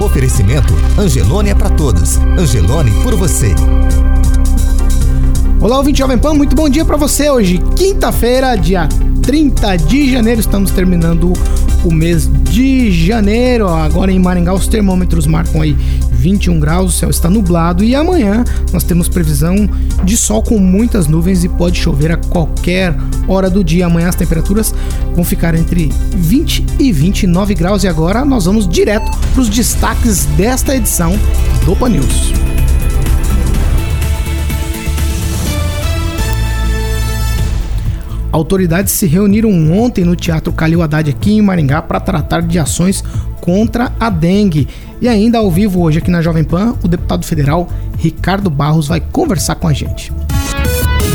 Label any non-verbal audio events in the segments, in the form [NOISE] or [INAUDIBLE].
Oferecimento Angelone é para todos. Angelone por você. Olá, ouvinte Jovem Pan, muito bom dia para você hoje, quinta-feira, dia 30 de janeiro, estamos terminando o mês de janeiro. Agora em Maringá os termômetros marcam aí 21 graus, o céu está nublado e amanhã nós temos previsão de sol com muitas nuvens e pode chover a qualquer hora do dia. Amanhã as temperaturas vão ficar entre 20 e 29 graus e agora nós vamos direto para os destaques desta edição do Pan News. Autoridades se reuniram ontem no Teatro Calil Haddad aqui em Maringá para tratar de ações contra a dengue. E ainda ao vivo hoje aqui na Jovem Pan, o deputado federal Ricardo Barros vai conversar com a gente.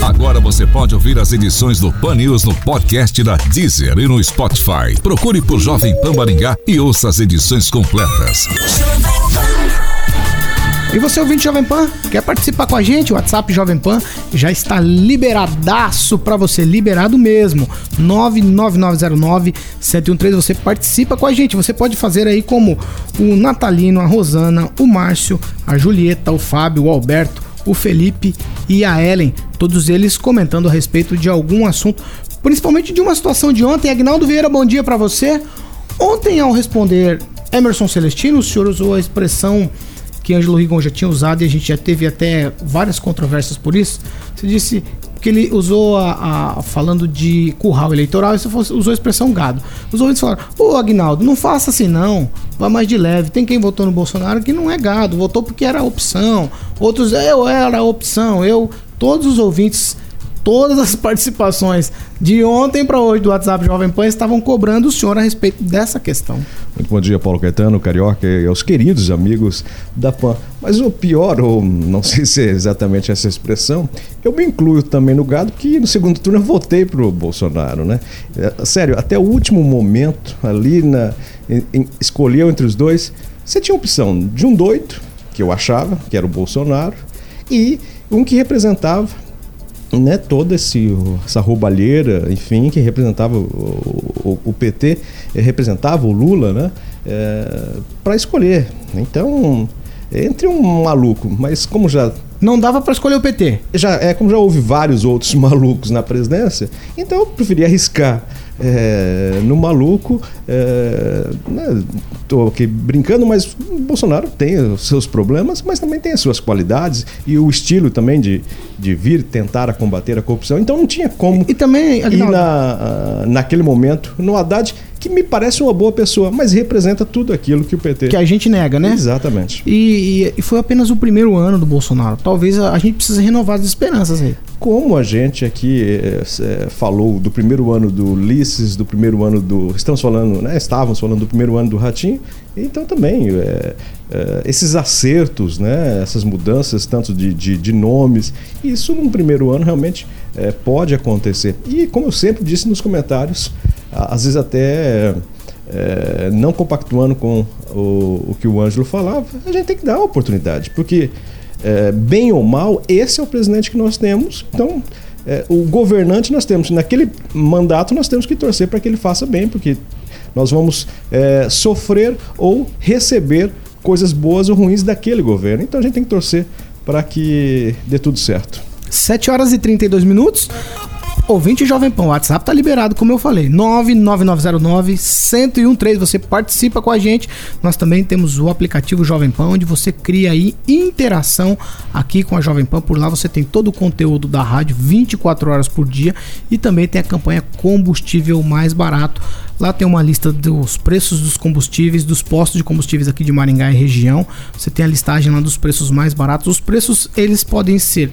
Agora você pode ouvir as edições do Pan News no podcast da Deezer e no Spotify. Procure por Jovem Pan Maringá e ouça as edições completas. E você, ouvinte Jovem Pan, quer participar com a gente? O WhatsApp Jovem Pan já está liberadaço para você, liberado mesmo. 99909-713, você participa com a gente. Você pode fazer aí como o Natalino, a Rosana, o Márcio, a Julieta, o Fábio, o Alberto, o Felipe e a Ellen. Todos eles comentando a respeito de algum assunto, principalmente de uma situação de ontem. Agnaldo Vieira, bom dia para você. Ontem, ao responder Emerson Celestino, o senhor usou a expressão que Ângelo Rigon já tinha usado e a gente já teve até várias controvérsias por isso. Você disse que ele usou a, a falando de curral eleitoral e você usou a expressão gado. Os ouvintes falaram: Ô Agnaldo, não faça assim não, vá mais de leve. Tem quem votou no Bolsonaro que não é gado, votou porque era opção. Outros, eu era opção. Eu, todos os ouvintes todas as participações de ontem para hoje do WhatsApp Jovem Pan estavam cobrando o senhor a respeito dessa questão. Muito bom dia, Paulo Caetano, Carioca e aos queridos amigos da PAN. Mas o pior, ou não [LAUGHS] sei se é exatamente essa expressão, eu me incluo também no gado, porque no segundo turno eu votei pro Bolsonaro, né? É, sério, até o último momento, ali na. Em, em, escolheu entre os dois, você tinha a opção de um doido, que eu achava, que era o Bolsonaro, e um que representava né, toda esse, essa roubalheira, enfim, que representava o, o, o PT, eh, representava o Lula, né, é, para escolher. Então, entre um maluco, mas como já não dava para escolher o PT. Já é como já houve vários outros [LAUGHS] malucos na presidência, então eu preferi arriscar é, no maluco. É, né, tô aqui brincando, mas Bolsonaro tem os seus problemas, mas também tem as suas qualidades e o estilo também de, de vir tentar a combater a corrupção. Então não tinha como e, e também, ir na, naquele momento no Haddad que me parece uma boa pessoa, mas representa tudo aquilo que o PT. Que a gente nega, né? Exatamente. E, e, e foi apenas o primeiro ano do Bolsonaro. Talvez a, a gente precise renovar as esperanças aí. Como a gente aqui é, falou do primeiro ano do Ulisses, do primeiro ano do. Estamos falando, né? Estávamos falando do primeiro ano do Ratinho, então também é, é, esses acertos, né? Essas mudanças, tanto de, de, de nomes, isso num primeiro ano realmente pode acontecer. E como eu sempre disse nos comentários, às vezes até é, não compactuando com o, o, que o Ângelo falava, a gente tem que dar a oportunidade, porque é, bem ou mal, esse é o presidente que nós temos, então é, o governante nós temos, naquele mandato nós temos que torcer para que ele faça bem, porque nós vamos é, sofrer ou receber coisas boas ou ruins daquele governo, então a gente tem que torcer para que dê tudo certo. 7 horas e 32 minutos. Ouvinte Jovem Pão, o WhatsApp tá liberado, como eu falei. 99909-1013. Você participa com a gente. Nós também temos o aplicativo Jovem Pão, onde você cria aí interação aqui com a Jovem Pan. Por lá você tem todo o conteúdo da rádio 24 horas por dia e também tem a campanha Combustível Mais Barato. Lá tem uma lista dos preços dos combustíveis, dos postos de combustíveis aqui de Maringá e região. Você tem a listagem lá dos preços mais baratos. Os preços eles podem ser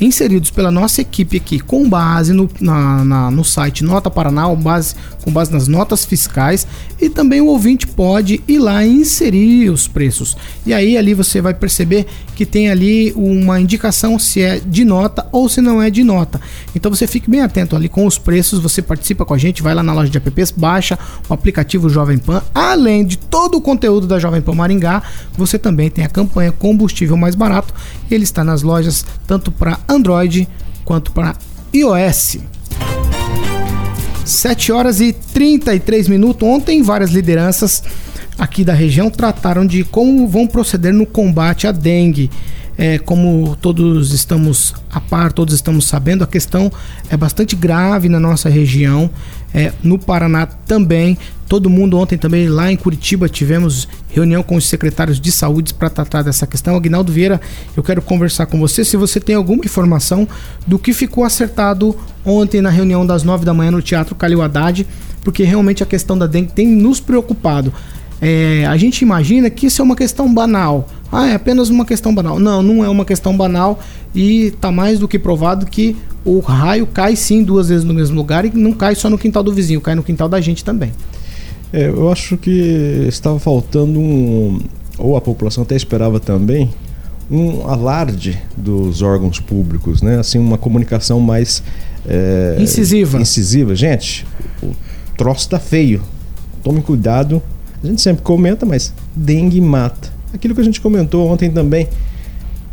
inseridos pela nossa equipe aqui, com base no, na, na, no site Nota Paraná, com base, com base nas notas fiscais, e também o ouvinte pode ir lá e inserir os preços. E aí ali você vai perceber que tem ali uma indicação se é de nota ou se não é de nota. Então você fique bem atento ali com os preços, você participa com a gente, vai lá na loja de apps, baixa o aplicativo Jovem Pan, além de todo o conteúdo da Jovem Pan Maringá, você também tem a campanha combustível mais barato. Ele está nas lojas tanto para Android quanto para iOS. 7 horas e 33 minutos. Ontem, várias lideranças aqui da região trataram de como vão proceder no combate à dengue. É, como todos estamos a par, todos estamos sabendo, a questão é bastante grave na nossa região, é, no Paraná também. Todo mundo ontem também lá em Curitiba tivemos reunião com os secretários de saúde para tratar dessa questão. Agnaldo Vieira, eu quero conversar com você se você tem alguma informação do que ficou acertado ontem na reunião das nove da manhã no Teatro Calil Haddad, porque realmente a questão da dengue tem nos preocupado. É, a gente imagina que isso é uma questão banal. Ah, é apenas uma questão banal. Não, não é uma questão banal e está mais do que provado que o raio cai sim duas vezes no mesmo lugar e não cai só no quintal do vizinho, cai no quintal da gente também. É, eu acho que estava faltando um, ou a população até esperava também, um alarde dos órgãos públicos, né? Assim, uma comunicação mais é, incisiva. Incisiva, gente. O troço tá feio. Tome cuidado a gente sempre comenta, mas dengue mata. Aquilo que a gente comentou ontem também.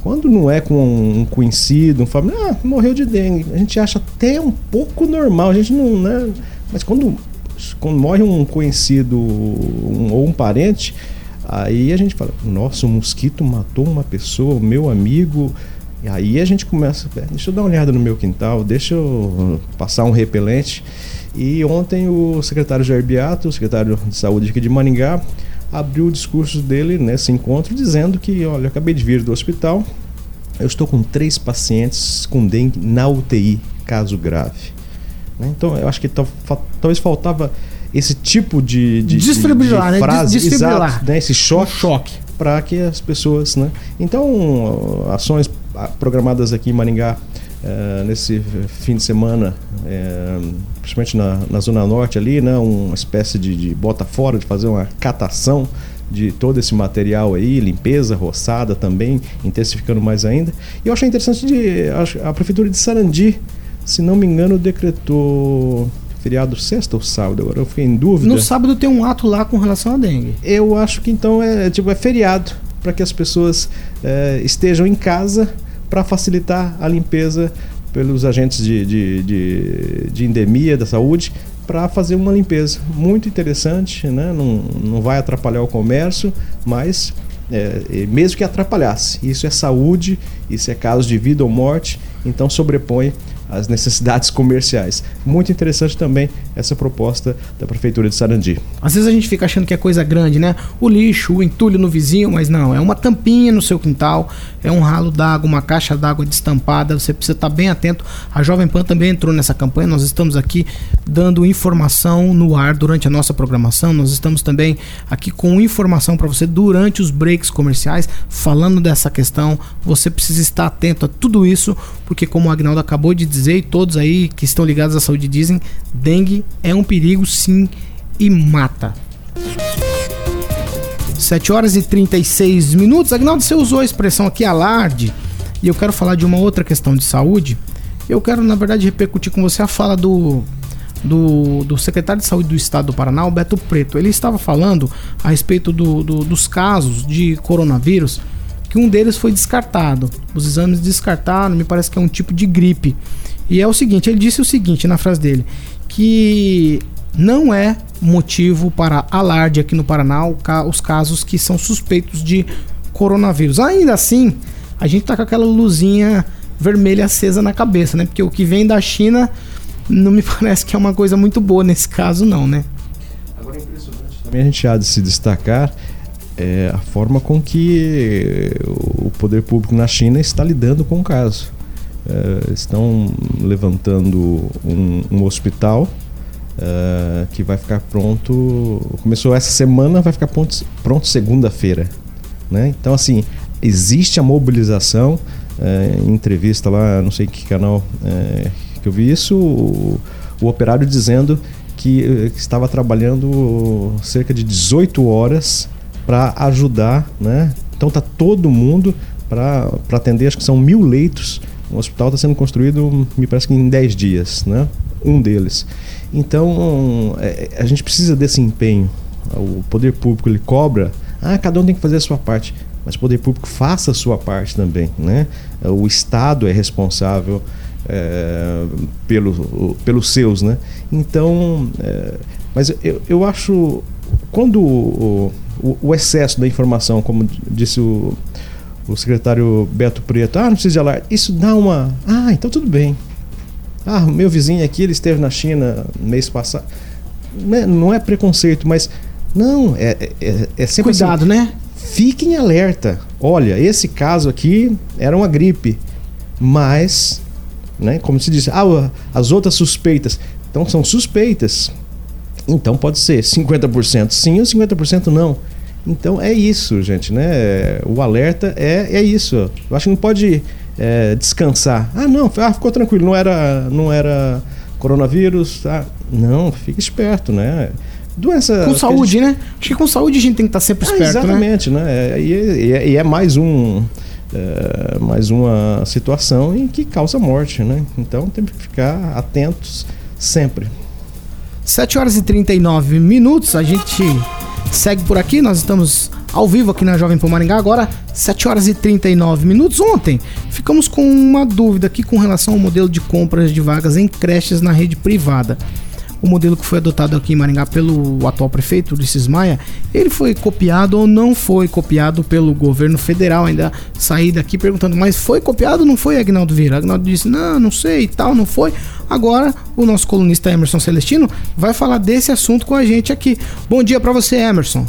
Quando não é com um conhecido, um familiar, ah, morreu de dengue, a gente acha até um pouco normal, a gente não, né? Mas quando, quando morre um conhecido um, ou um parente, aí a gente fala, nossa, o mosquito matou uma pessoa, meu amigo. E aí a gente começa, deixa eu dar uma olhada no meu quintal, deixa eu passar um repelente. E ontem o secretário Jair Beato, o secretário de saúde aqui de Maningá, abriu o discurso dele nesse encontro dizendo que, olha, eu acabei de vir do hospital, eu estou com três pacientes com dengue na UTI, caso grave. Né? Então eu acho que talvez faltava esse tipo de, de, desfibrilar, de, de frase, né? exato, né? esse choque, um choque. para que as pessoas, né? Então ações programadas aqui em Maringá uh, nesse fim de semana, uh, principalmente na, na, Zona Norte ali, né, uma espécie de, de bota fora, de fazer uma catação de todo esse material aí, limpeza, roçada também, intensificando mais ainda. E eu achei interessante de a, a prefeitura de Sarandi, se não me engano, decretou feriado sexta ou sábado, agora eu fiquei em dúvida. No sábado tem um ato lá com relação à dengue. Eu acho que então é tipo é feriado para que as pessoas é, estejam em casa para facilitar a limpeza pelos agentes de, de, de, de endemia da saúde para fazer uma limpeza muito interessante, né? não, não vai atrapalhar o comércio, mas é, mesmo que atrapalhasse, isso é saúde, isso é caso de vida ou morte, então sobrepõe as necessidades comerciais. Muito interessante também essa proposta da Prefeitura de Sarandi. Às vezes a gente fica achando que é coisa grande, né? O lixo, o entulho no vizinho, mas não, é uma tampinha no seu quintal, é um ralo d'água, uma caixa d'água destampada, você precisa estar bem atento. A Jovem Pan também entrou nessa campanha, nós estamos aqui dando informação no ar durante a nossa programação, nós estamos também aqui com informação para você durante os breaks comerciais, falando dessa questão. Você precisa estar atento a tudo isso, porque como o Agnaldo acabou de dizer, dizer, e todos aí que estão ligados à saúde dizem, dengue é um perigo sim e mata. 7 horas e 36 minutos. Agnaldo, você usou a expressão aqui alarde, e eu quero falar de uma outra questão de saúde. Eu quero, na verdade, repercutir com você a fala do, do, do secretário de saúde do estado do Paraná, o Beto Preto. Ele estava falando a respeito do, do, dos casos de coronavírus que um deles foi descartado. Os exames descartaram, me parece que é um tipo de gripe. E é o seguinte, ele disse o seguinte na frase dele, que não é motivo para alarde aqui no Paraná os casos que são suspeitos de coronavírus. Ainda assim, a gente tá com aquela luzinha vermelha acesa na cabeça, né? Porque o que vem da China não me [LAUGHS] parece que é uma coisa muito boa nesse caso, não, né? Agora é impressionante também a gente há de se destacar é, a forma com que o poder público na China está lidando com o caso. É, estão levantando um, um hospital é, que vai ficar pronto. Começou essa semana, vai ficar pronto, pronto segunda-feira. Né? Então, assim, existe a mobilização é, em entrevista lá, não sei que canal é, que eu vi isso, o, o operário dizendo que, que estava trabalhando cerca de 18 horas para ajudar, né? Então tá todo mundo para atender, acho que são mil leitos. O hospital está sendo construído, me parece que em 10 dias, né? Um deles. Então é, a gente precisa desse empenho. O poder público ele cobra, ah, cada um tem que fazer a sua parte, mas o poder público faça a sua parte também, né? O Estado é responsável é, pelo, pelos seus, né? Então, é, mas eu, eu acho quando o, o, o, excesso da informação, como disse o, o secretário Beto Preto, ah, não precisa de alarme, isso dá uma, ah, então tudo bem. Ah, meu vizinho aqui, ele esteve na China mês passado. Não é, não é preconceito, mas não, é, é, é sempre Cuidado, assim, né? Fiquem alerta. Olha, esse caso aqui era uma gripe, mas né? Como se diz, ah, as outras suspeitas. Então são suspeitas. Então pode ser 50% sim ou 50% não. Então é isso, gente, né? O alerta é, é isso. Eu acho que não pode é, descansar. Ah, não, ah, ficou tranquilo, não era, não era coronavírus. Ah, não, fica esperto, né? Doença. Com saúde, gente... né? Acho que com saúde a gente tem que estar sempre ah, esperto. Ah, exatamente, né? né? E, e, e é mais um é, mais uma situação em que causa morte, né? Então temos que ficar atentos sempre. 7 horas e 39 minutos, a gente segue por aqui, nós estamos ao vivo aqui na Jovem Pan Maringá agora, 7 horas e 39 minutos. Ontem ficamos com uma dúvida aqui com relação ao modelo de compras de vagas em creches na rede privada o modelo que foi adotado aqui em Maringá pelo atual prefeito, Ulisses Maia, ele foi copiado ou não foi copiado pelo governo federal? Ainda saí daqui perguntando, mas foi copiado ou não foi, Agnaldo Vieira? Agnaldo disse, não, não sei e tal, não foi. Agora, o nosso colunista Emerson Celestino vai falar desse assunto com a gente aqui. Bom dia para você, Emerson.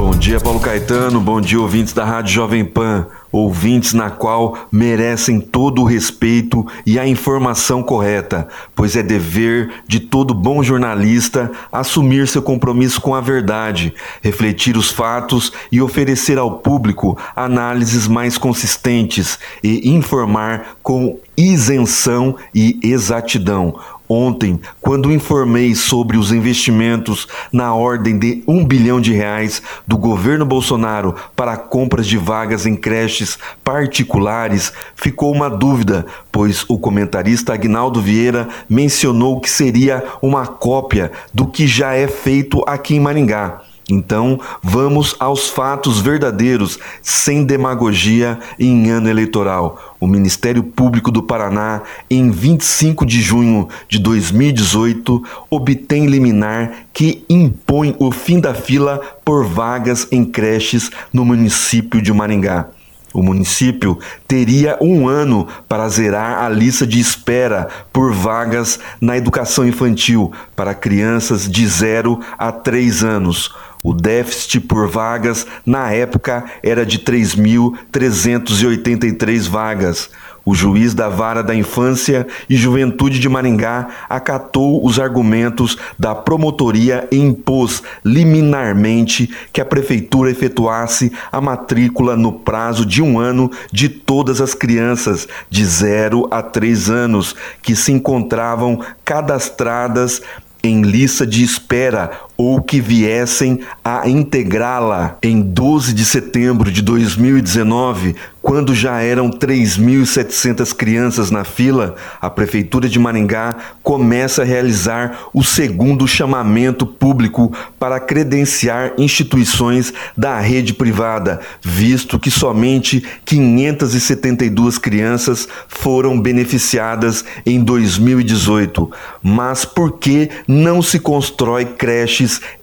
Bom dia, Paulo Caetano. Bom dia, ouvintes da Rádio Jovem Pan. Ouvintes na qual merecem todo o respeito e a informação correta, pois é dever de todo bom jornalista assumir seu compromisso com a verdade, refletir os fatos e oferecer ao público análises mais consistentes e informar com isenção e exatidão Ontem, quando informei sobre os investimentos na ordem de um bilhão de reais do governo Bolsonaro para compras de vagas em creches particulares, ficou uma dúvida, pois o comentarista Agnaldo Vieira mencionou que seria uma cópia do que já é feito aqui em Maringá. Então, vamos aos fatos verdadeiros, sem demagogia em ano eleitoral. O Ministério Público do Paraná, em 25 de junho de 2018, obtém liminar que impõe o fim da fila por vagas em creches no município de Maringá. O município teria um ano para zerar a lista de espera por vagas na educação infantil para crianças de 0 a 3 anos. O déficit por vagas na época era de 3.383 vagas. O juiz da Vara da Infância e Juventude de Maringá acatou os argumentos da promotoria e impôs liminarmente que a prefeitura efetuasse a matrícula no prazo de um ano de todas as crianças de 0 a 3 anos que se encontravam cadastradas em lista de espera ou que viessem a integrá-la em 12 de setembro de 2019, quando já eram 3.700 crianças na fila, a Prefeitura de Maringá começa a realizar o segundo chamamento público para credenciar instituições da rede privada, visto que somente 572 crianças foram beneficiadas em 2018. Mas por que não se constrói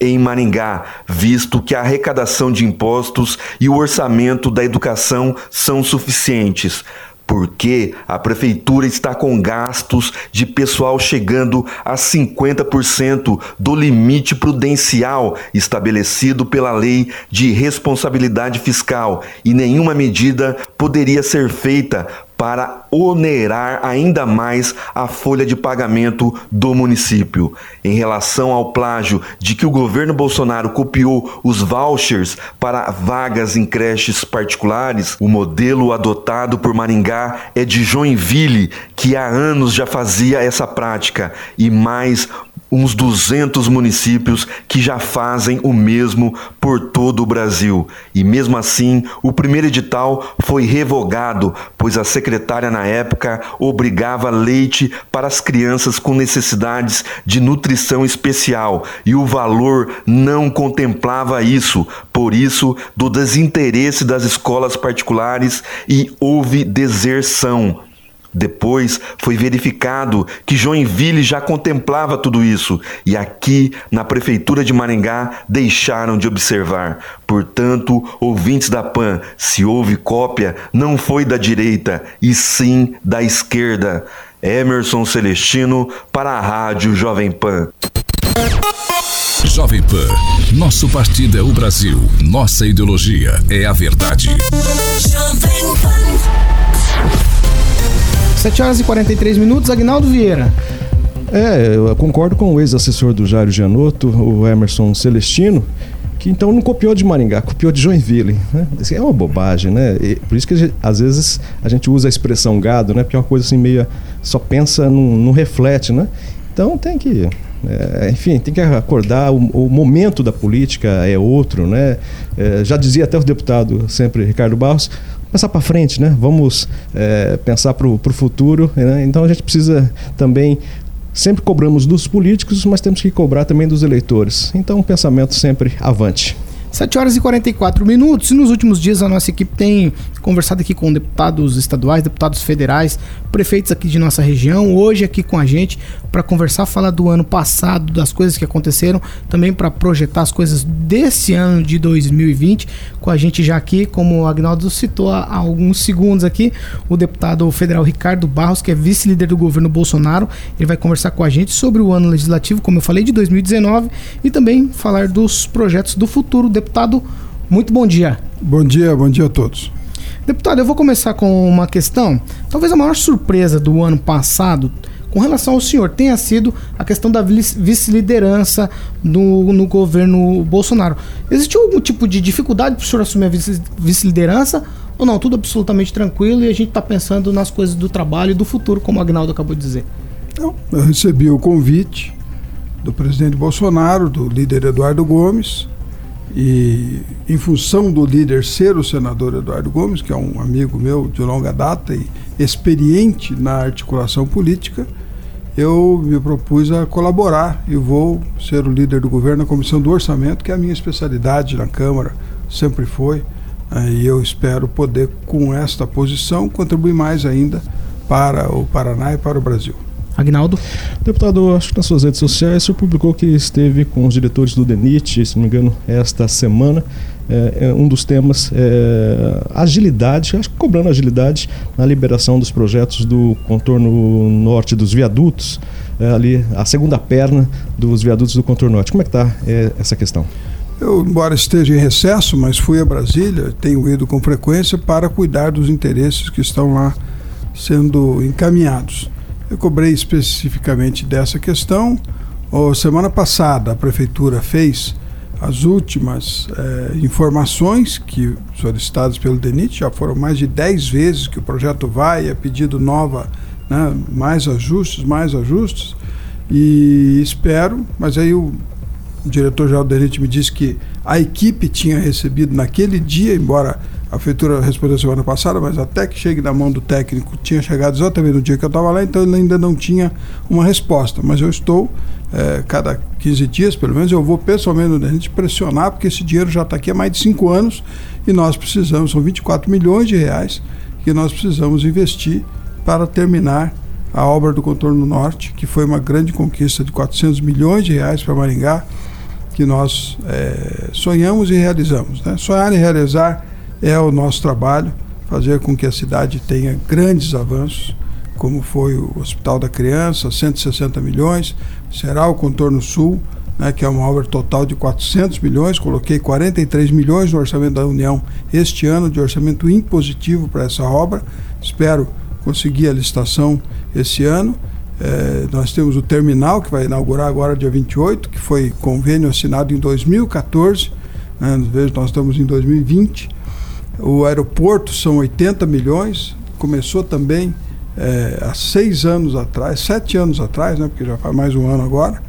em Maringá, visto que a arrecadação de impostos e o orçamento da educação são suficientes. Porque a prefeitura está com gastos de pessoal chegando a 50% do limite prudencial estabelecido pela Lei de Responsabilidade Fiscal e nenhuma medida poderia ser feita para onerar ainda mais a folha de pagamento do município. Em relação ao plágio de que o governo Bolsonaro copiou os vouchers para vagas em creches particulares, o modelo adotado por Maringá é de Joinville, que há anos já fazia essa prática, e mais uns 200 municípios que já fazem o mesmo por todo o Brasil. E mesmo assim, o primeiro edital foi revogado, pois a secretária na época obrigava leite para as crianças com necessidades de nutrição especial e o valor não contemplava isso. Por isso, do desinteresse das escolas particulares e houve deserção. Depois foi verificado que Joinville já contemplava tudo isso e aqui na prefeitura de Maringá deixaram de observar. Portanto, ouvintes da PAN, se houve cópia, não foi da direita e sim da esquerda. Emerson Celestino para a Rádio Jovem Pan. Jovem Pan, nosso partido é o Brasil, nossa ideologia é a verdade. Jovem Pan. 7 horas e 43 minutos, Agnaldo Vieira. É, eu concordo com o ex-assessor do Jairo Gianotto, o Emerson Celestino, que então não copiou de Maringá, copiou de Joinville. Né? Isso é uma bobagem, né? E por isso que gente, às vezes a gente usa a expressão gado, né? Porque é uma coisa assim meio. só pensa, não, não reflete, né? Então tem que. é, enfim, tem que acordar. O, o momento da política é outro, né? É, já dizia até o deputado sempre Ricardo Barros, pensar para frente, né? Vamos é, pensar para o futuro. Né? Então a gente precisa também sempre cobramos dos políticos, mas temos que cobrar também dos eleitores. Então um pensamento sempre avante. 7 horas e 44 minutos. E nos últimos dias a nossa equipe tem conversado aqui com deputados estaduais, deputados federais, prefeitos aqui de nossa região, hoje aqui com a gente para conversar, falar do ano passado, das coisas que aconteceram, também para projetar as coisas desse ano de 2020. Com a gente já aqui, como o Agnaldo citou há alguns segundos aqui, o deputado federal Ricardo Barros, que é vice-líder do governo Bolsonaro. Ele vai conversar com a gente sobre o ano legislativo, como eu falei, de 2019 e também falar dos projetos do futuro. Deputado, muito bom dia. Bom dia, bom dia a todos. Deputado, eu vou começar com uma questão. Talvez a maior surpresa do ano passado, com relação ao senhor, tenha sido a questão da vice- vice-liderança no, no governo Bolsonaro. Existiu algum tipo de dificuldade para o senhor assumir a vice- vice-liderança? ou não? Tudo absolutamente tranquilo e a gente está pensando nas coisas do trabalho e do futuro, como o Agnaldo acabou de dizer. Então, eu recebi o convite do presidente Bolsonaro, do líder Eduardo Gomes, e em função do líder ser o senador Eduardo Gomes, que é um amigo meu de longa data e experiente na articulação política, eu me propus a colaborar e vou ser o líder do governo na comissão do orçamento, que é a minha especialidade na Câmara, sempre foi. Eh, E eu espero poder, com esta posição, contribuir mais ainda para o Paraná e para o Brasil. Agnaldo? Deputado, acho que nas suas redes sociais o senhor publicou que esteve com os diretores do DENIT, se não me engano, esta semana. É, é, um dos temas é agilidade, acho que cobrando agilidade na liberação dos projetos do contorno norte dos viadutos, é, ali a segunda perna dos viadutos do contorno norte. Como é que está essa questão? Eu, embora esteja em recesso, mas fui a Brasília, tenho ido com frequência para cuidar dos interesses que estão lá sendo encaminhados. Eu cobrei especificamente dessa questão. Oh, semana passada, a Prefeitura fez as últimas eh, informações que solicitadas pelo DENIT, já foram mais de 10 vezes que o projeto vai, é pedido nova, né, mais ajustes, mais ajustes, e espero, mas aí o diretor-geral do DENIT me disse que a equipe tinha recebido naquele dia, embora a prefeitura respondeu semana passada, mas até que chegue na mão do técnico, tinha chegado exatamente no dia que eu estava lá, então ele ainda não tinha uma resposta. Mas eu estou, eh, cada 15 dias, pelo menos, eu vou pessoalmente no DENIT pressionar, porque esse dinheiro já está aqui há mais de 5 anos e nós precisamos, são 24 milhões de reais que nós precisamos investir para terminar a obra do Contorno Norte, que foi uma grande conquista de 400 milhões de reais para Maringá, que nós eh, sonhamos e realizamos. Né? Sonhar e realizar é o nosso trabalho, fazer com que a cidade tenha grandes avanços, como foi o Hospital da Criança, 160 milhões, será o Contorno Sul, né, que é uma obra total de 400 milhões, coloquei 43 milhões no orçamento da União este ano de orçamento impositivo para essa obra. Espero conseguir a licitação esse ano. É, nós temos o terminal que vai inaugurar agora dia 28, que foi convênio assinado em 2014. Né, nós estamos em 2020. O aeroporto são 80 milhões, começou também é, há seis anos atrás, sete anos atrás, né, porque já faz mais um ano agora.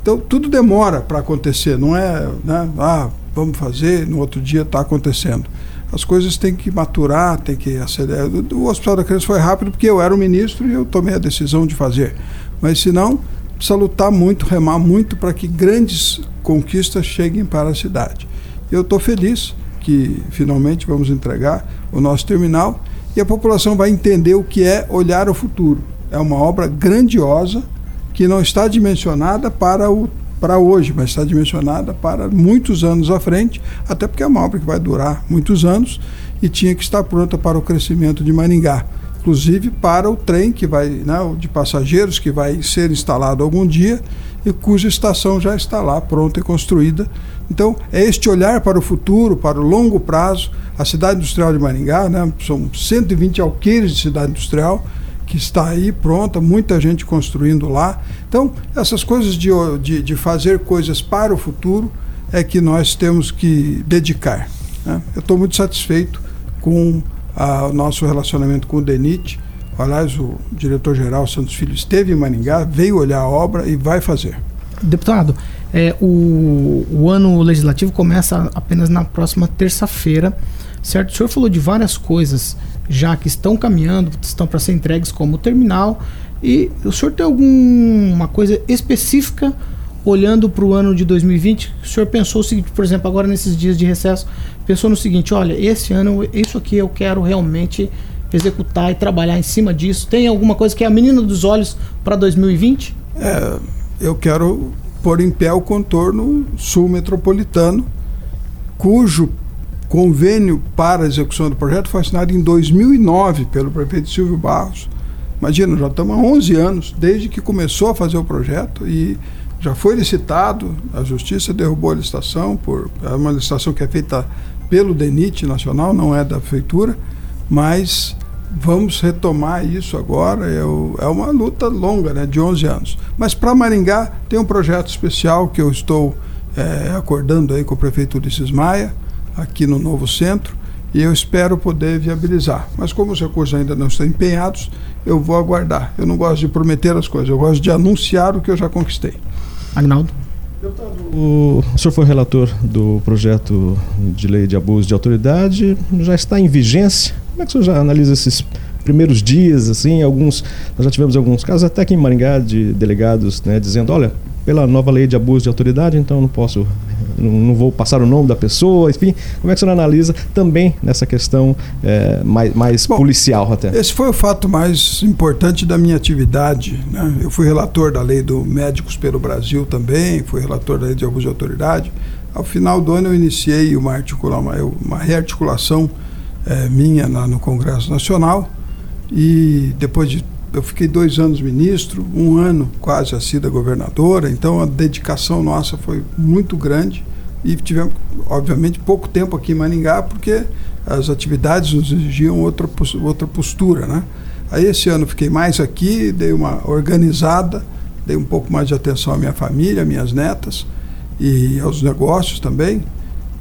Então tudo demora para acontecer, não é, né, ah, vamos fazer, no outro dia está acontecendo. As coisas têm que maturar, tem que acelerar. O Hospital da Criança foi rápido porque eu era o ministro e eu tomei a decisão de fazer. Mas se não, precisa lutar muito, remar muito para que grandes conquistas cheguem para a cidade. Eu estou feliz que finalmente vamos entregar o nosso terminal e a população vai entender o que é olhar o futuro. É uma obra grandiosa que não está dimensionada para o para hoje, mas está dimensionada para muitos anos à frente, até porque é uma obra que vai durar muitos anos e tinha que estar pronta para o crescimento de Maringá, inclusive para o trem que vai, né, de passageiros que vai ser instalado algum dia e cuja estação já está lá pronta e construída. Então, é este olhar para o futuro, para o longo prazo. A cidade industrial de Maringá, né, são 120 alqueires de cidade industrial, que está aí pronta, muita gente construindo lá. Então, essas coisas de, de, de fazer coisas para o futuro é que nós temos que dedicar. Né? Eu estou muito satisfeito com a, o nosso relacionamento com o DENIT. Aliás, o diretor-geral Santos Filho esteve em Maringá, veio olhar a obra e vai fazer. Deputado, é, o, o ano legislativo começa apenas na próxima terça-feira, certo? O senhor falou de várias coisas já que estão caminhando, estão para ser entregues como terminal. E o senhor tem alguma coisa específica olhando para o ano de 2020? O senhor pensou o seguinte, por exemplo, agora nesses dias de recesso, pensou no seguinte: olha, esse ano, isso aqui eu quero realmente executar e trabalhar em cima disso. Tem alguma coisa que é a menina dos olhos para 2020? É, eu quero pôr em pé o contorno sul metropolitano, cujo convênio para a execução do projeto foi assinado em 2009 pelo prefeito Silvio Barros. Imagina, já estamos há 11 anos desde que começou a fazer o projeto e já foi licitado, a justiça derrubou a licitação, por, é uma licitação que é feita pelo DENIT Nacional, não é da prefeitura, mas vamos retomar isso agora, é, o, é uma luta longa, né, de 11 anos. Mas para Maringá tem um projeto especial que eu estou é, acordando aí com o prefeito Ulisses Maia, aqui no novo centro e eu espero poder viabilizar. Mas como os recursos ainda não estão empenhados, eu vou aguardar. Eu não gosto de prometer as coisas, eu gosto de anunciar o que eu já conquistei. Agnaldo. O senhor foi relator do projeto de lei de abuso de autoridade, já está em vigência. Como é que o senhor já analisa esses primeiros dias, assim, alguns, nós já tivemos alguns casos até aqui em Maringá de delegados, né, dizendo, olha, pela nova lei de abuso de autoridade, então não posso, não, vou passar o nome da pessoa, enfim. Como é que você analisa também nessa questão é, mais, mais Bom, policial até? Esse foi o fato mais importante da minha atividade. Né? Eu fui relator da lei do Médicos pelo Brasil também, fui relator da lei de abuso de autoridade. Ao final do ano eu iniciei uma, articula, uma, rearticulação é, minha lá no Congresso Nacional e depois de eu fiquei dois anos ministro, um ano quase a Cida governadora, então a dedicação nossa foi muito grande e tivemos, obviamente, pouco tempo aqui em Maningá, porque as atividades nos exigiam outra, outra postura, né? Aí esse ano fiquei mais aqui, dei uma organizada, dei um pouco mais de atenção à minha família, às minhas netas e aos negócios também.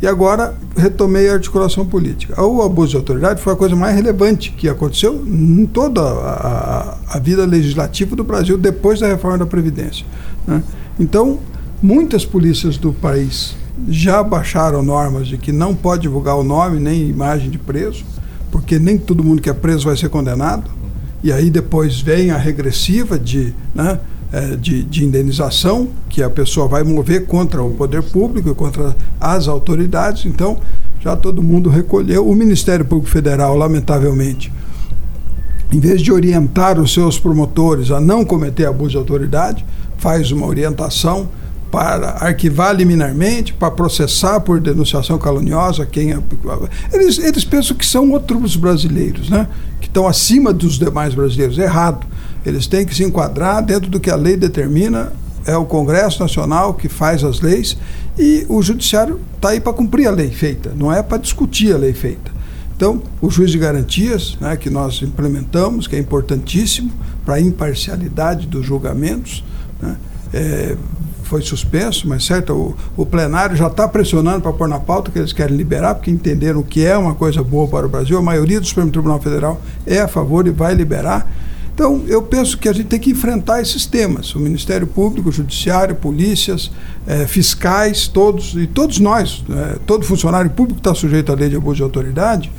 E agora retomei a articulação política. O abuso de autoridade foi a coisa mais relevante que aconteceu em toda a, a, a vida legislativa do Brasil depois da reforma da Previdência. Né? Então, muitas polícias do país já baixaram normas de que não pode divulgar o nome nem imagem de preso, porque nem todo mundo que é preso vai ser condenado. E aí depois vem a regressiva de. Né, é, de, de, indenização que a pessoa vai mover contra o poder público contra as autoridades. Então, já todo mundo recolheu. O Ministério Público Federal, lamentavelmente, em vez de orientar os seus promotores a não cometer abuso de autoridade, faz uma orientação para arquivar liminarmente, para processar por denunciação caluniosa quem é, eles, eles pensam que são outros brasileiros, né? que estão acima dos demais brasileiros. Errado. Eles têm que se enquadrar dentro do que a lei determina. É o Congresso Nacional que faz as leis e o Judiciário está aí para cumprir a lei feita, não é para discutir a lei feita. Então, o juiz de garantias, né, que nós implementamos, que é importantíssimo para a imparcialidade dos julgamentos, né, é, foi suspenso, mas certo, o, o plenário já está pressionando para pôr na pauta que eles querem liberar, porque entenderam que é uma coisa boa para o Brasil. A maioria do Supremo Tribunal Federal é a favor e vai liberar. Então, eu penso que a gente tem que enfrentar esses temas. O Ministério Público, o Judiciário, polícias, eh, fiscais, todos, e todos nós, eh, todo funcionário público está sujeito à lei de abuso de autoridade.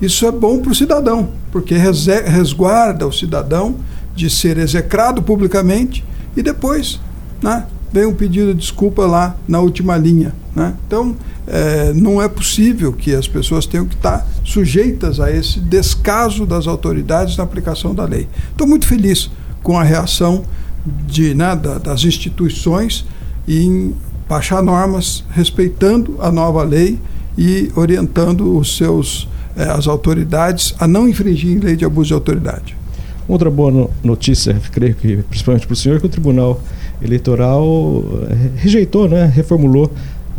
Isso é bom para o cidadão, porque resguarda o cidadão de ser execrado publicamente e depois né, vem um pedido de desculpa lá na última linha. Né? Então, é, não é possível que as pessoas tenham que estar sujeitas a esse descaso das autoridades na aplicação da lei. Estou muito feliz com a reação de, né, da, das instituições em baixar normas respeitando a nova lei e orientando os seus, eh, as autoridades a não infringir lei de abuso de autoridade. Outra boa notícia, creio que principalmente para o senhor, que o Tribunal Eleitoral eh, rejeitou, né, reformulou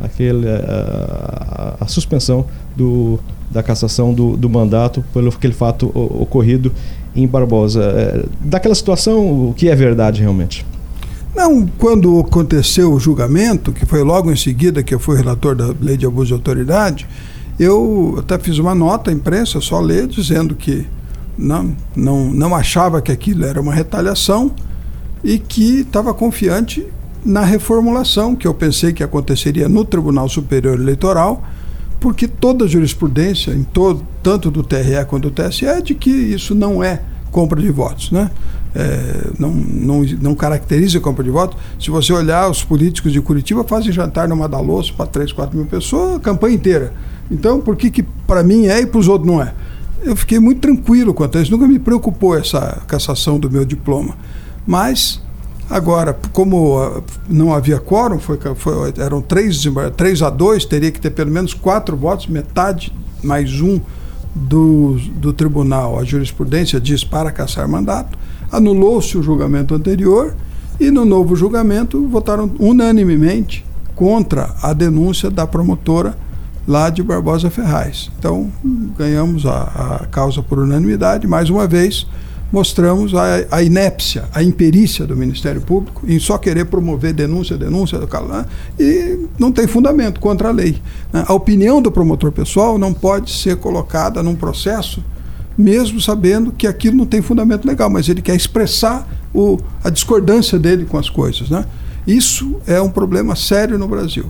aquele, a, a, a suspensão do, da cassação do, do, mandato pelo aquele fato ocorrido em Barbosa. É, daquela situação, o que é verdade realmente? Não, quando aconteceu o julgamento, que foi logo em seguida que eu fui relator da lei de abuso de autoridade, eu até fiz uma nota à imprensa, só ler, dizendo que não, não, não achava que aquilo era uma retaliação e que estava confiante na reformulação, que eu pensei que aconteceria no Tribunal Superior Eleitoral, porque toda a jurisprudência, em todo, tanto do TRE quanto do TSE, é de que isso não é compra de votos. Né? É, não, não, não caracteriza compra de votos. Se você olhar, os políticos de Curitiba fazem jantar no Madaloso para 3, 4 mil pessoas a campanha inteira. Então, por que, que para mim é e para os outros não é? Eu fiquei muito tranquilo quanto a isso, nunca me preocupou essa cassação do meu diploma. Mas, agora, como ah, não havia quórum, foi, foi, eram 3, 3 a 2, teria que ter pelo menos quatro votos, metade mais um do, do tribunal. A jurisprudência diz para caçar mandato. Anulou-se o julgamento anterior e, no novo julgamento, votaram unanimemente contra a denúncia da promotora lá de Barbosa Ferraz. Então, ganhamos a, a causa por unanimidade. Mais uma vez, mostramos a, a, inépcia, a imperícia do Ministério Público em só querer promover denúncia, denúncia, e não tem fundamento contra a lei. Né? A opinião do promotor pessoal não pode ser colocada num processo, mesmo sabendo que aquilo não tem fundamento legal, mas ele quer expressar o, a discordância dele com as coisas. Né? Isso é um problema sério no Brasil.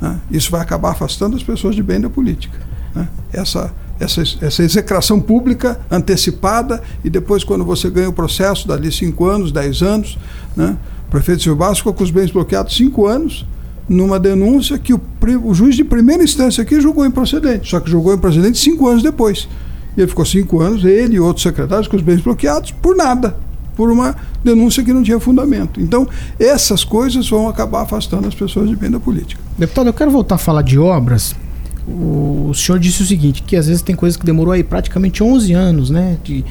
Né? Isso vai acabar afastando as pessoas de bem da política. Né? Essa, essa, essa execração pública antecipada e depois, quando você ganha o processo, dali 5 anos, 10 anos, né? o prefeito Silvio ficou com os bens bloqueados 5 anos numa denúncia que o, o, juiz de primeira instância aqui julgou improcedente, só que julgou improcedente cinco anos depois. E ele ficou cinco anos, ele e outros secretários, com os bens bloqueados, por nada por uma denúncia que não tinha fundamento. Então, essas coisas vão acabar afastando as pessoas de bem da política. Deputado, eu quero voltar a falar de obras. O, senhor disse o seguinte, que às vezes tem coisas que demorou aí praticamente 11 anos, né? De,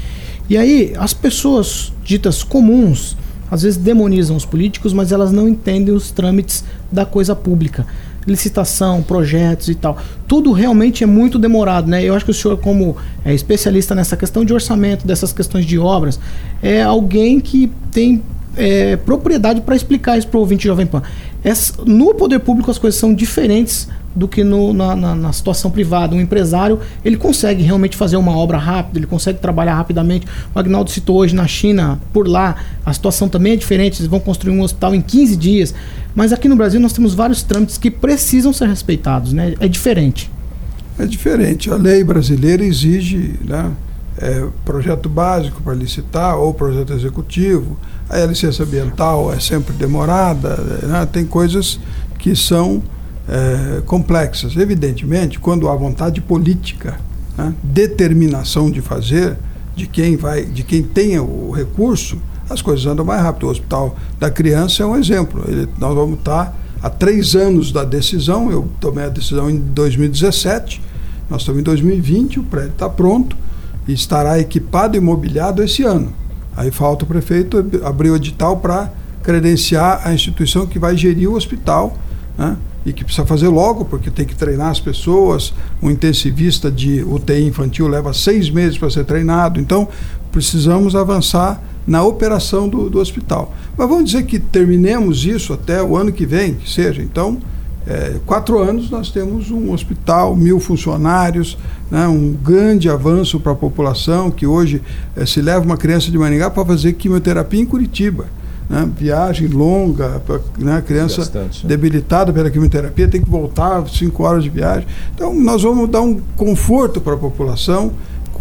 e aí, as pessoas ditas comuns, às vezes demonizam os políticos, mas elas não entendem os trâmites da coisa pública licitação, projetos e tal. Tudo realmente é muito demorado, né? Eu acho que o senhor, como é especialista nessa questão de orçamento, dessas questões de obras, é alguém que tem é, propriedade para explicar isso para o ouvinte Jovem Pan. Essa, no poder público as coisas são diferentes do que no, na, na, na, situação privada. Um empresário ele consegue realmente fazer uma obra rápida, ele consegue trabalhar rapidamente. O Agnaldo citou hoje na China, por lá, a situação também é diferente. Eles vão construir um hospital em 15 dias. Mas aqui no Brasil nós temos vários trâmites que precisam ser respeitados. Né? É diferente. É diferente. A lei brasileira exige né, é, projeto básico para licitar ou projeto executivo. a licença ambiental é sempre demorada. Né? Tem coisas que são é, complexas. Evidentemente, quando há vontade política, né, determinação de fazer, de quem vai, de quem tem o recurso, as coisas andam mais rápido. O Hospital da Criança é um exemplo. Ele, nós vamos estar há três anos da decisão. Eu tomei a decisão em 2017. Nós estamos em 2020. O prédio está pronto e estará equipado e mobiliado esse ano. Aí falta o prefeito abrir o edital para credenciar a instituição que vai gerir o hospital. Né? E que precisa fazer logo, porque tem que treinar as pessoas. Um intensivista de UTI infantil leva seis meses para ser treinado. Então, precisamos avançar na operação do, do hospital. Mas vamos dizer que terminemos isso até o ano que vem, que seja. Então, é, quatro anos nós temos um hospital, mil funcionários, né, um grande avanço para a população, que hoje é, se leva uma criança de Maringá para fazer quimioterapia em Curitiba. Né, viagem longa, né, criança Bastante, né? debilitada pela quimioterapia, tem que voltar cinco horas de viagem. Então, nós vamos dar um conforto para a população,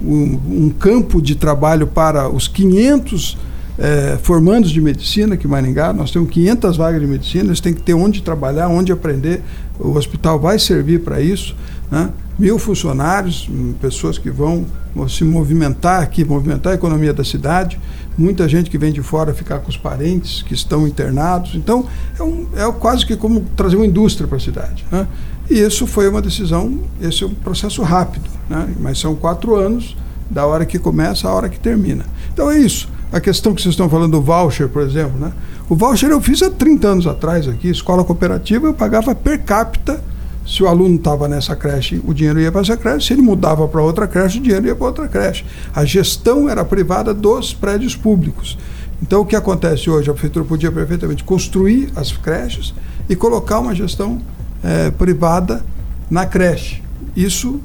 um, um campo de trabalho para os 500 é, formandos de medicina aqui em Maringá. Nós temos 500 vagas de medicina, eles têm que ter onde trabalhar, onde aprender. O hospital vai servir para isso. Né? Mil funcionários, hum, pessoas que vão se movimentar aqui, movimentar a economia da cidade. Muita gente que vem de fora ficar com os parentes que estão internados. Então, é, um, é quase que como trazer uma indústria para a cidade. Né? E isso foi uma decisão, esse é um processo rápido, né? mas são quatro anos da hora que começa à hora que termina. Então é isso a questão que vocês estão falando do voucher, por exemplo, né? O voucher eu fiz há 30 anos atrás aqui, escola cooperativa, eu pagava per capita. Se o aluno estava nessa creche, o dinheiro ia para essa creche. Se ele mudava para outra creche, o dinheiro ia para outra creche. A gestão era privada dos prédios públicos. Então, o que acontece hoje? A prefeitura podia perfeitamente construir as creches e colocar uma gestão é, privada na creche. Isso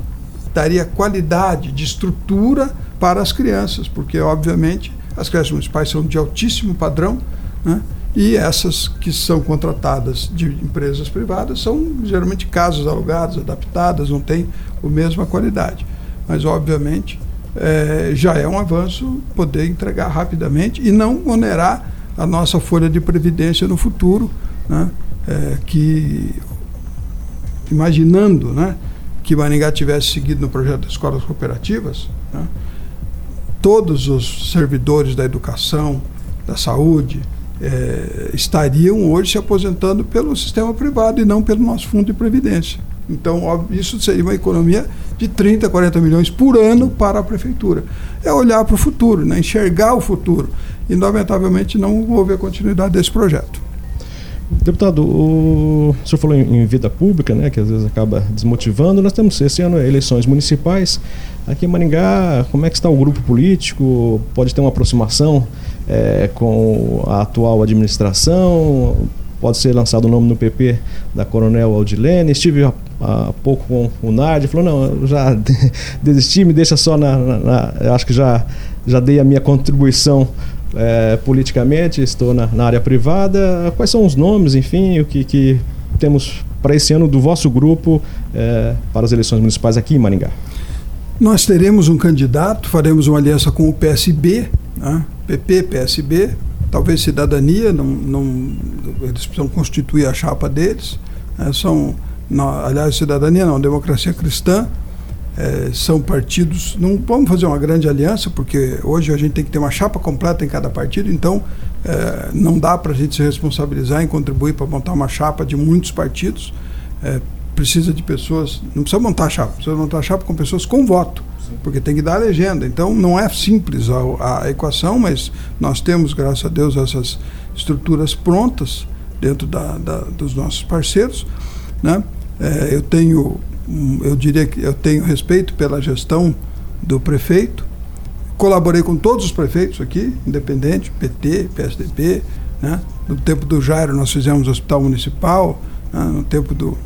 daria qualidade de estrutura para as crianças, porque, obviamente, as creches municipais são de altíssimo padrão, né? E essas que são contratadas de empresas privadas são geralmente casas alugadas, adaptadas, não têm a mesma qualidade. Mas, obviamente, é, já é um avanço poder entregar rapidamente e não onerar a nossa folha de previdência no futuro, né? É, que imaginando né, que Maringá tivesse seguido no projeto das escolas cooperativas, né, todos os servidores da educação, da saúde, é, estariam hoje se aposentando pelo sistema privado e não pelo nosso fundo de previdência. Então, óbvio, isso seria uma economia de 30, 40 milhões por ano para a prefeitura. É olhar para o futuro, né? enxergar o futuro. E, lamentavelmente, não houve a continuidade desse projeto. Deputado, o, o senhor falou em, em, vida pública, né, que às vezes acaba desmotivando. Nós temos esse ano eleições municipais. Aqui em Maringá, como é que está o grupo político? Pode ter uma aproximação é, com a atual administração? Pode ser lançado o nome no PP da Coronel Aldilene. Estive há, há pouco com o Nardi, falou, não, já [LAUGHS] desisti, me deixa só na, na, na... acho que já, já dei a minha contribuição é, politicamente, estou na, na, área privada. Quais são os nomes, enfim, o que, que temos para esse ano do vosso grupo é, para as eleições municipais aqui em Maringá? Nós teremos um candidato, faremos uma aliança com o PSB, né? PP, PSB, talvez Cidadania, não, não, eles precisam constituir a chapa deles. Né? São, não, aliás, Cidadania não, Democracia Cristã, é, são partidos. Não vamos fazer uma grande aliança, porque hoje a gente tem que ter uma chapa completa em cada partido, então é, não dá para a gente se responsabilizar em contribuir para montar uma chapa de muitos partidos. É, precisa de pessoas, não precisa montar chapa, precisa montar chapa com pessoas com voto, Sim. porque tem que dar a legenda. Então não é simples a, a, equação, mas nós temos, graças a Deus, essas estruturas prontas dentro da, da, dos nossos parceiros. Né? É, eu tenho, eu diria que eu tenho respeito pela gestão do prefeito. Colaborei com todos os prefeitos aqui, independente, PT, PSDB. Né? No tempo do Jairo nós fizemos o hospital municipal, né? no tempo do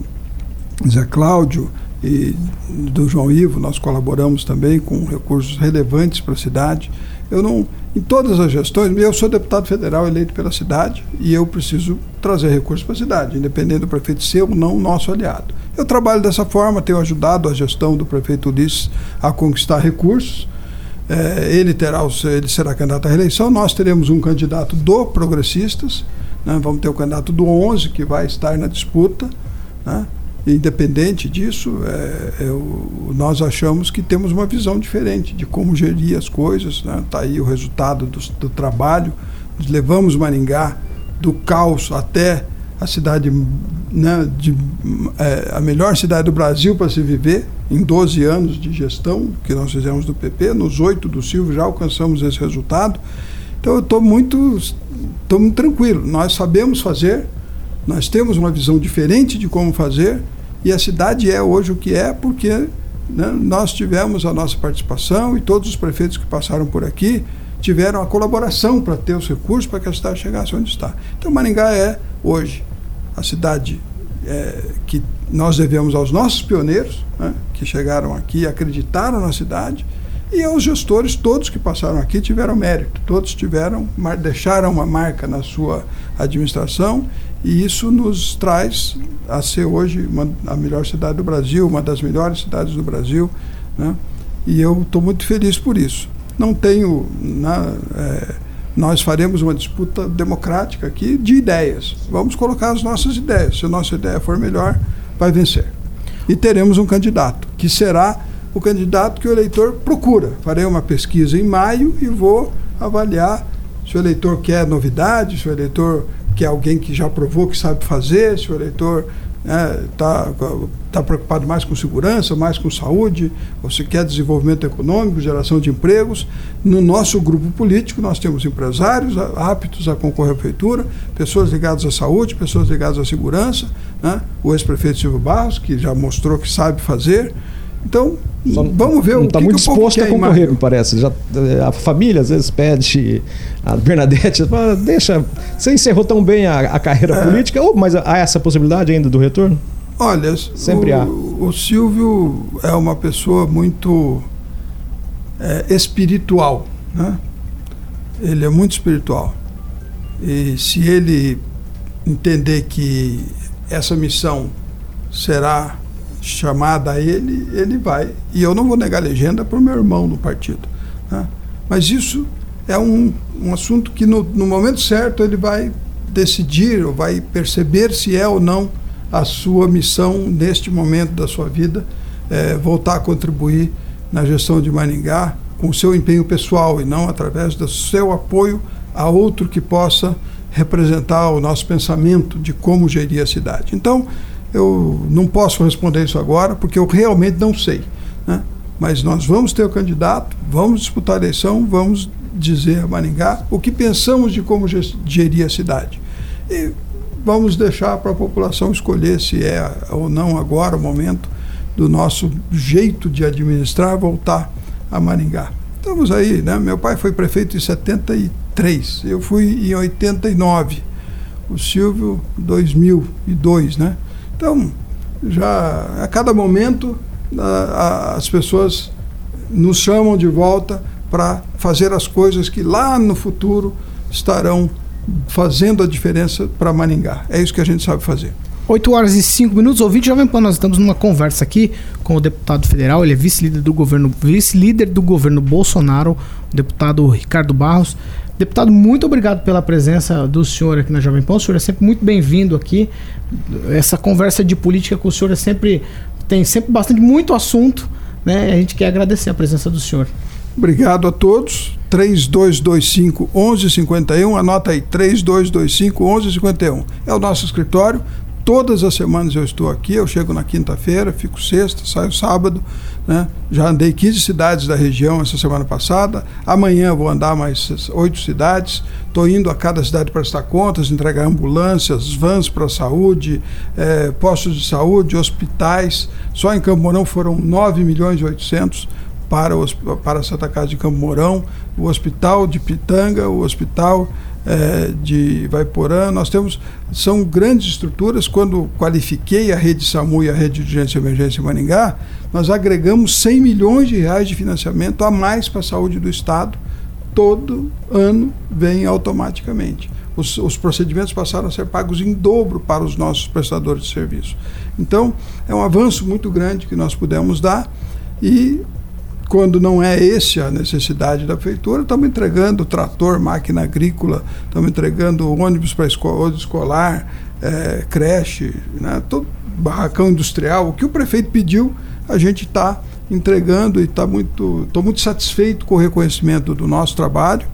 Zé Cláudio e do João Ivo, nós colaboramos também com recursos relevantes para a cidade. Eu não, em todas as gestões, eu sou deputado federal eleito pela cidade e eu preciso trazer recursos para a cidade, independente do prefeito ser ou não nosso aliado. Eu trabalho dessa forma, tenho ajudado a gestão do prefeito Ulisses a conquistar recursos. É, ele terá, ele será candidato à reeleição. Nós teremos um candidato do Progressistas, né? vamos ter o candidato do 11 que vai estar na disputa. Né? Independente disso, é, é, nós achamos que temos uma visão diferente de como gerir as coisas. Está né? Tá aí o resultado do, do trabalho. Nós levamos Maringá do caos até a cidade, né, de, é, a melhor cidade do Brasil para se viver, em 12 anos de gestão que nós fizemos do PP, nos oito do Silvio já alcançamos esse resultado. Então eu estou muito, muito tranquilo. Nós sabemos fazer, Nós temos uma visão diferente de como fazer e a cidade é hoje o que é porque né, nós tivemos a nossa participação e todos os prefeitos que passaram por aqui tiveram a colaboração para ter os recursos para que a cidade chegasse onde está. Então, Maringá é hoje a cidade é, que nós devemos aos nossos pioneiros, né, que chegaram aqui, acreditaram na cidade, e aos gestores, todos que passaram aqui tiveram mérito, todos tiveram, deixaram uma marca na sua administração, e isso nos traz a ser hoje uma, a melhor cidade do Brasil, uma das melhores cidades do Brasil, né, e eu estou muito feliz por isso. Não tenho. Na, né, é, nós faremos uma disputa democrática aqui de ideias. Vamos colocar as nossas ideias. Se a nossa ideia for melhor, vai vencer. E teremos um candidato, que será o candidato que o eleitor procura. Farei uma pesquisa em maio e vou avaliar se o eleitor quer novidade, se o eleitor quer alguém que já provou que sabe fazer, se o eleitor está né, tá preocupado mais com segurança, mais com saúde, ou se quer desenvolvimento econômico, geração de empregos. No nosso grupo político, nós temos empresários aptos a concorrer à prefeitura, pessoas ligadas à saúde, pessoas ligadas à segurança, né? o ex-prefeito Silvio Barros, que já mostrou que sabe fazer. Então, Só vamos ver não o tá que muito que disposto a concorrer, me parece. Já, a família às vezes pede, a Bernadette, fala, deixa, você encerrou tão bem a, a carreira é. política, oh, mas há essa possibilidade ainda do retorno? Olha, sempre o, há. O Silvio é uma pessoa muito é, espiritual, né? Ele é muito espiritual. E se ele entender que essa missão será chamada a ele, ele vai. E eu não vou negar legenda para o meu irmão no partido. Né? Mas isso é um, um assunto que no, no momento certo ele vai decidir ou vai perceber se é ou não a sua missão neste momento da sua vida, é, voltar a contribuir na gestão de Maringá com o seu empenho pessoal e não através do seu apoio a outro que possa representar o nosso pensamento de como gerir a cidade. Então, eu não posso responder isso agora, porque eu realmente não sei. Né? Mas nós vamos ter o candidato, vamos disputar a eleição, vamos dizer a Maringá o que pensamos de como gerir a cidade. E vamos deixar para a população escolher se é ou não agora o momento do nosso jeito de administrar voltar a Maringá. Estamos aí, né? Meu pai foi prefeito em 73, eu fui em 89, o Silvio 2002, né? Então, já a cada momento a, a, as pessoas nos chamam de volta para fazer as coisas que lá no futuro estarão fazendo a diferença para Maringá. É isso que a gente sabe fazer. 8 horas e 5 minutos, ouvinte Jovem Pan, nós estamos numa conversa aqui com o deputado federal, ele é vice-líder do governo, vice-líder do governo Bolsonaro, o deputado Ricardo Barros. Deputado, muito obrigado pela presença do senhor aqui na Jovem Pan. O senhor é sempre muito bem-vindo aqui. Essa conversa de política com o senhor é sempre tem sempre bastante muito assunto, né? A gente quer agradecer a presença do senhor. Obrigado a todos. 3225 1151, anota aí 3225 1151. É o nosso escritório. Todas as semanas eu estou aqui, eu chego na quinta-feira, fico sexta, saio sábado. Né? Já andei 15 cidades da região essa semana passada. Amanhã vou andar mais oito cidades. Estou indo a cada cidade prestar contas, entregar ambulâncias, vans para a saúde, eh, postos de saúde, hospitais. Só em Campo Mourão foram 9 milhões e 800 para, o, para Santa Casa de Campo Mourão, o hospital de Pitanga, o hospital é, de Vaiporã. Nós temos, são grandes estruturas. Quando qualifiquei a rede SAMU e a rede de urgência e emergência em Maringá, nós agregamos 100 milhões de reais de financiamento a mais para a saúde do Estado. Todo ano vem automaticamente. Os, os, procedimentos passaram a ser pagos em dobro para os nossos prestadores de serviço. Então, é um avanço muito grande que nós pudemos dar e quando não é essa a necessidade da prefeitura, estamos entregando trator, máquina agrícola, estamos entregando ônibus para escola, escolar, é, creche, né, todo barracão industrial. O que o prefeito pediu, a gente está entregando e está muito, estou muito satisfeito com o reconhecimento do nosso trabalho,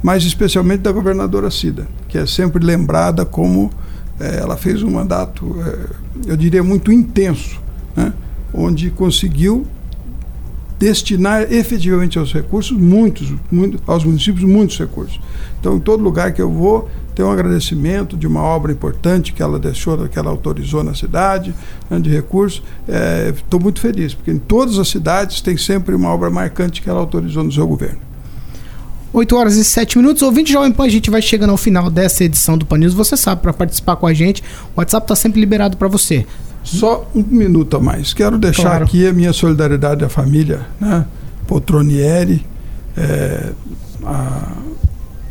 mas especialmente da governadora Cida, que é sempre lembrada como é, ela fez um mandato, é, eu diria, muito intenso, né, onde conseguiu destinar efetivamente aos recursos, muitos, muitos, aos municípios, muitos recursos. Então, em todo lugar que eu vou, tem um agradecimento de uma obra importante que ela deixou, que ela autorizou na cidade, né, de recursos. Estou é, muito feliz, porque em todas as cidades tem sempre uma obra marcante que ela autorizou no seu governo. 8 horas e 7 minutos. Ouvinte Jovem Pan, a gente vai chegando ao final dessa edição do Pan News. Você sabe, para participar com a gente, o WhatsApp está sempre liberado para você. Só um minuto a mais. Quero deixar claro. aqui a minha solidariedade à família, né? Potronieri, é, a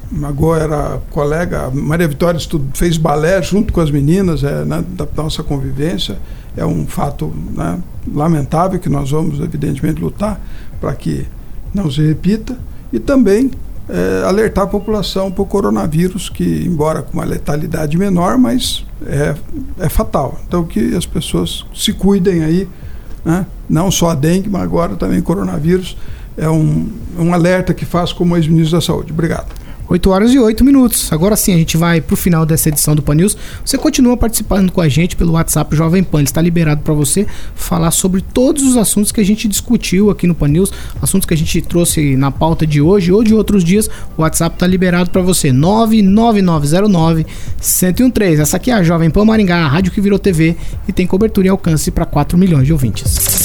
Magô era colega, Maria Vitória estudo, fez balé junto com as meninas é, né, da nossa convivência. É um fato né, lamentável que nós vamos, evidentemente, lutar para que não se repita. E também é, alertar a população para o coronavírus, que, embora com uma letalidade menor, mas é, é fatal. Então, que as pessoas se cuidem aí, né? não só a dengue, mas agora também coronavírus. É um, um alerta que faz como ex-ministro da Saúde. Obrigado. 8 horas e 8 minutos. Agora sim, a gente vai pro final dessa edição do Pan News. Você continua participando com a gente pelo WhatsApp Jovem Pan. Ele está liberado para você falar sobre todos os assuntos que a gente discutiu aqui no Pan News, assuntos que a gente trouxe na pauta de hoje ou de outros dias. O WhatsApp está liberado para você. 99909 1013. Essa aqui é a Jovem Pan Maringá, a rádio que virou TV e tem cobertura e alcance para 4 milhões de ouvintes